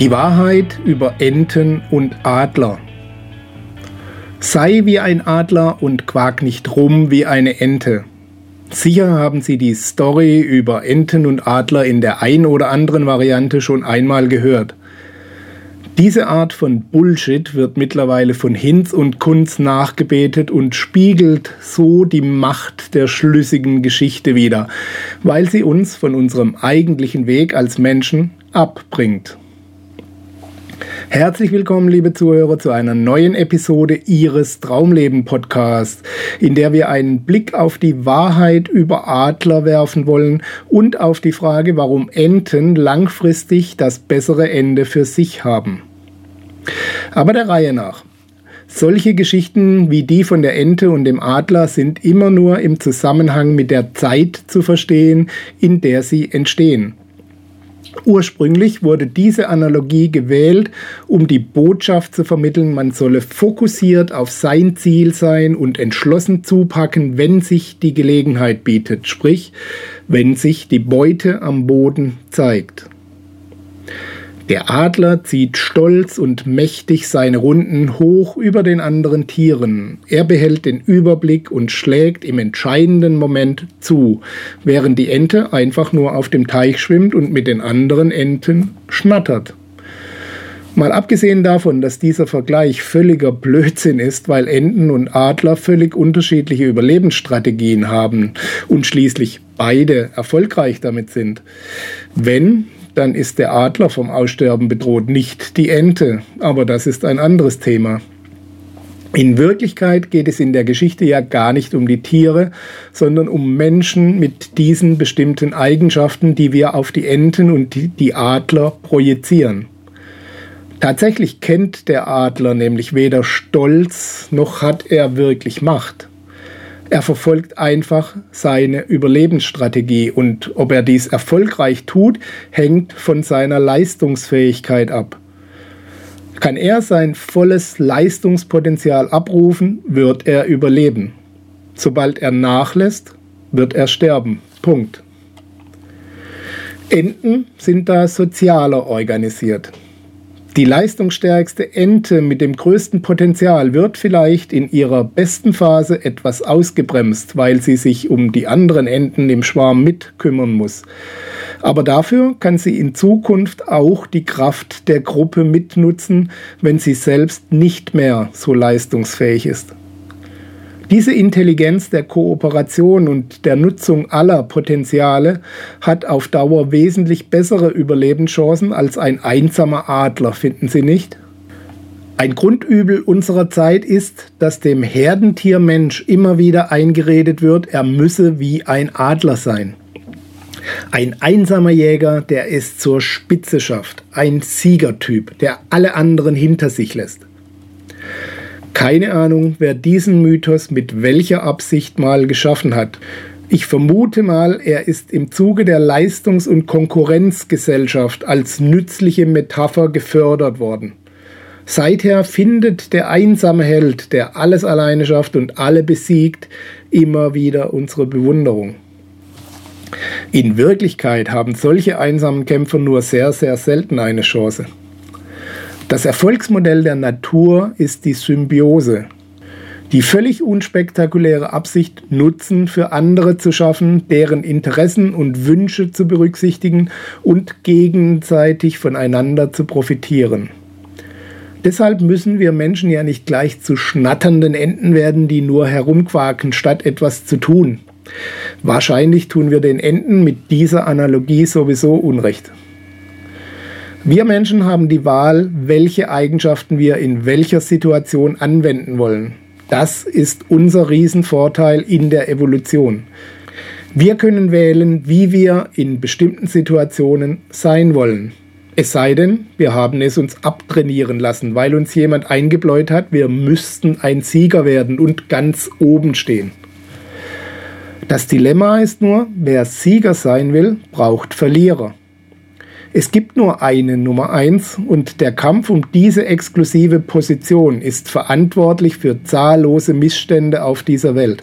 Die Wahrheit über Enten und Adler. Sei wie ein Adler und quak nicht rum wie eine Ente. Sicher haben Sie die Story über Enten und Adler in der ein oder anderen Variante schon einmal gehört. Diese Art von Bullshit wird mittlerweile von Hinz und Kunz nachgebetet und spiegelt so die Macht der schlüssigen Geschichte wider, weil sie uns von unserem eigentlichen Weg als Menschen abbringt. Herzlich willkommen, liebe Zuhörer, zu einer neuen Episode Ihres Traumleben Podcasts, in der wir einen Blick auf die Wahrheit über Adler werfen wollen und auf die Frage, warum Enten langfristig das bessere Ende für sich haben. Aber der Reihe nach. Solche Geschichten wie die von der Ente und dem Adler sind immer nur im Zusammenhang mit der Zeit zu verstehen, in der sie entstehen. Ursprünglich wurde diese Analogie gewählt, um die Botschaft zu vermitteln, man solle fokussiert auf sein Ziel sein und entschlossen zupacken, wenn sich die Gelegenheit bietet, sprich, wenn sich die Beute am Boden zeigt. Der Adler zieht stolz und mächtig seine Runden hoch über den anderen Tieren. Er behält den Überblick und schlägt im entscheidenden Moment zu, während die Ente einfach nur auf dem Teich schwimmt und mit den anderen Enten schnattert. Mal abgesehen davon, dass dieser Vergleich völliger Blödsinn ist, weil Enten und Adler völlig unterschiedliche Überlebensstrategien haben und schließlich beide erfolgreich damit sind. Wenn dann ist der Adler vom Aussterben bedroht, nicht die Ente. Aber das ist ein anderes Thema. In Wirklichkeit geht es in der Geschichte ja gar nicht um die Tiere, sondern um Menschen mit diesen bestimmten Eigenschaften, die wir auf die Enten und die Adler projizieren. Tatsächlich kennt der Adler nämlich weder Stolz noch hat er wirklich Macht. Er verfolgt einfach seine Überlebensstrategie und ob er dies erfolgreich tut, hängt von seiner Leistungsfähigkeit ab. Kann er sein volles Leistungspotenzial abrufen, wird er überleben. Sobald er nachlässt, wird er sterben. Punkt. Enten sind da sozialer organisiert. Die leistungsstärkste Ente mit dem größten Potenzial wird vielleicht in ihrer besten Phase etwas ausgebremst, weil sie sich um die anderen Enten im Schwarm mitkümmern muss. Aber dafür kann sie in Zukunft auch die Kraft der Gruppe mitnutzen, wenn sie selbst nicht mehr so leistungsfähig ist. Diese Intelligenz der Kooperation und der Nutzung aller Potenziale hat auf Dauer wesentlich bessere Überlebenschancen als ein einsamer Adler, finden Sie nicht? Ein Grundübel unserer Zeit ist, dass dem Herdentier Mensch immer wieder eingeredet wird, er müsse wie ein Adler sein. Ein einsamer Jäger, der es zur Spitze schafft, ein Siegertyp, der alle anderen hinter sich lässt. Keine Ahnung, wer diesen Mythos mit welcher Absicht mal geschaffen hat. Ich vermute mal, er ist im Zuge der Leistungs- und Konkurrenzgesellschaft als nützliche Metapher gefördert worden. Seither findet der einsame Held, der alles alleine schafft und alle besiegt, immer wieder unsere Bewunderung. In Wirklichkeit haben solche einsamen Kämpfer nur sehr, sehr selten eine Chance. Das Erfolgsmodell der Natur ist die Symbiose. Die völlig unspektakuläre Absicht, Nutzen für andere zu schaffen, deren Interessen und Wünsche zu berücksichtigen und gegenseitig voneinander zu profitieren. Deshalb müssen wir Menschen ja nicht gleich zu schnatternden Enten werden, die nur herumquaken, statt etwas zu tun. Wahrscheinlich tun wir den Enten mit dieser Analogie sowieso Unrecht. Wir Menschen haben die Wahl, welche Eigenschaften wir in welcher Situation anwenden wollen. Das ist unser Riesenvorteil in der Evolution. Wir können wählen, wie wir in bestimmten Situationen sein wollen. Es sei denn, wir haben es uns abtrainieren lassen, weil uns jemand eingebläut hat, wir müssten ein Sieger werden und ganz oben stehen. Das Dilemma ist nur, wer Sieger sein will, braucht Verlierer. Es gibt nur eine Nummer eins und der Kampf um diese exklusive Position ist verantwortlich für zahllose Missstände auf dieser Welt.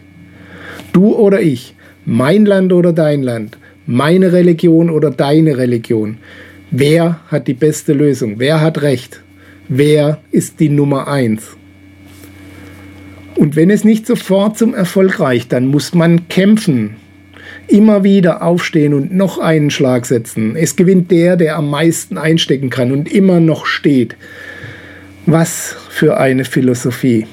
Du oder ich, mein Land oder dein Land, meine Religion oder deine Religion. Wer hat die beste Lösung? Wer hat Recht? Wer ist die Nummer eins? Und wenn es nicht sofort zum Erfolg reicht, dann muss man kämpfen. Immer wieder aufstehen und noch einen Schlag setzen. Es gewinnt der, der am meisten einstecken kann und immer noch steht. Was für eine Philosophie.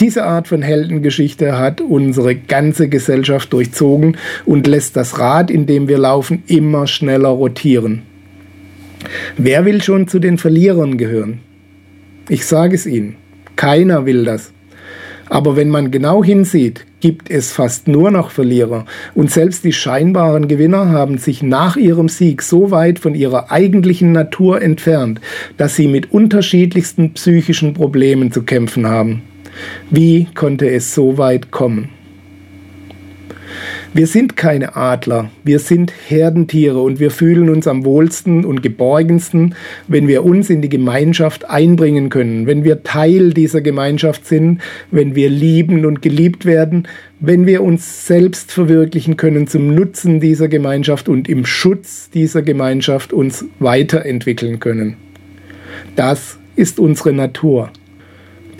Diese Art von Heldengeschichte hat unsere ganze Gesellschaft durchzogen und lässt das Rad, in dem wir laufen, immer schneller rotieren. Wer will schon zu den Verlierern gehören? Ich sage es Ihnen, keiner will das. Aber wenn man genau hinsieht, gibt es fast nur noch Verlierer. Und selbst die scheinbaren Gewinner haben sich nach ihrem Sieg so weit von ihrer eigentlichen Natur entfernt, dass sie mit unterschiedlichsten psychischen Problemen zu kämpfen haben. Wie konnte es so weit kommen? Wir sind keine Adler, wir sind Herdentiere und wir fühlen uns am wohlsten und geborgensten, wenn wir uns in die Gemeinschaft einbringen können, wenn wir Teil dieser Gemeinschaft sind, wenn wir lieben und geliebt werden, wenn wir uns selbst verwirklichen können zum Nutzen dieser Gemeinschaft und im Schutz dieser Gemeinschaft uns weiterentwickeln können. Das ist unsere Natur.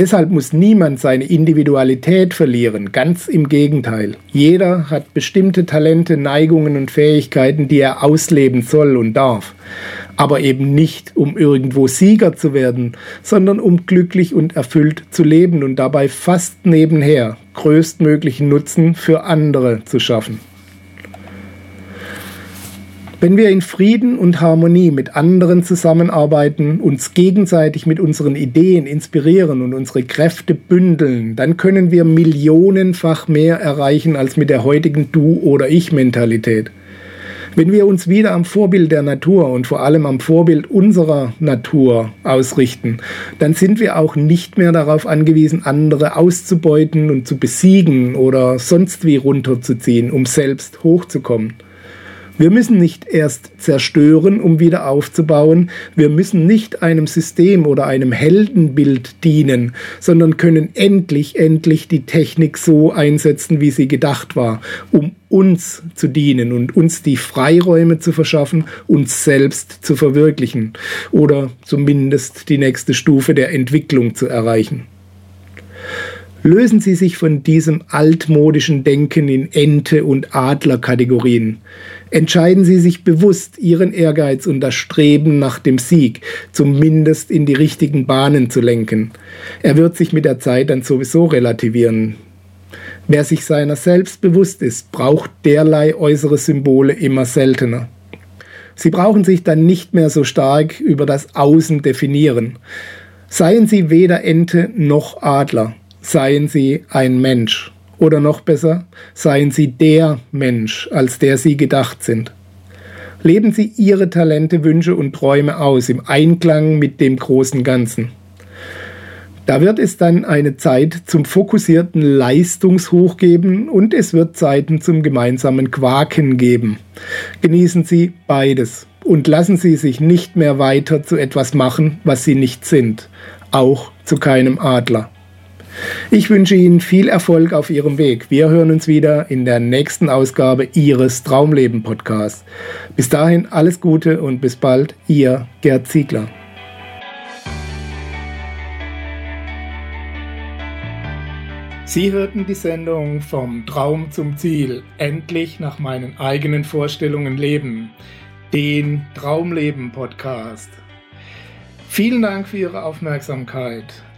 Deshalb muss niemand seine Individualität verlieren, ganz im Gegenteil. Jeder hat bestimmte Talente, Neigungen und Fähigkeiten, die er ausleben soll und darf. Aber eben nicht, um irgendwo Sieger zu werden, sondern um glücklich und erfüllt zu leben und dabei fast nebenher größtmöglichen Nutzen für andere zu schaffen. Wenn wir in Frieden und Harmonie mit anderen zusammenarbeiten, uns gegenseitig mit unseren Ideen inspirieren und unsere Kräfte bündeln, dann können wir millionenfach mehr erreichen als mit der heutigen Du- oder Ich-Mentalität. Wenn wir uns wieder am Vorbild der Natur und vor allem am Vorbild unserer Natur ausrichten, dann sind wir auch nicht mehr darauf angewiesen, andere auszubeuten und zu besiegen oder sonst wie runterzuziehen, um selbst hochzukommen. Wir müssen nicht erst zerstören, um wieder aufzubauen. Wir müssen nicht einem System oder einem Heldenbild dienen, sondern können endlich, endlich die Technik so einsetzen, wie sie gedacht war, um uns zu dienen und uns die Freiräume zu verschaffen, uns selbst zu verwirklichen oder zumindest die nächste Stufe der Entwicklung zu erreichen. Lösen Sie sich von diesem altmodischen Denken in Ente- und Adlerkategorien. Entscheiden Sie sich bewusst, Ihren Ehrgeiz und das Streben nach dem Sieg zumindest in die richtigen Bahnen zu lenken. Er wird sich mit der Zeit dann sowieso relativieren. Wer sich seiner selbst bewusst ist, braucht derlei äußere Symbole immer seltener. Sie brauchen sich dann nicht mehr so stark über das Außen definieren. Seien Sie weder Ente noch Adler seien Sie ein Mensch. Oder noch besser, seien Sie der Mensch, als der Sie gedacht sind. Leben Sie Ihre Talente, Wünsche und Träume aus im Einklang mit dem großen Ganzen. Da wird es dann eine Zeit zum fokussierten Leistungshoch geben und es wird Zeiten zum gemeinsamen Quaken geben. Genießen Sie beides und lassen Sie sich nicht mehr weiter zu etwas machen, was Sie nicht sind, auch zu keinem Adler. Ich wünsche Ihnen viel Erfolg auf Ihrem Weg. Wir hören uns wieder in der nächsten Ausgabe Ihres Traumleben Podcasts. Bis dahin alles Gute und bis bald, Ihr Gerd Ziegler. Sie hörten die Sendung Vom Traum zum Ziel, endlich nach meinen eigenen Vorstellungen leben, den Traumleben Podcast. Vielen Dank für Ihre Aufmerksamkeit.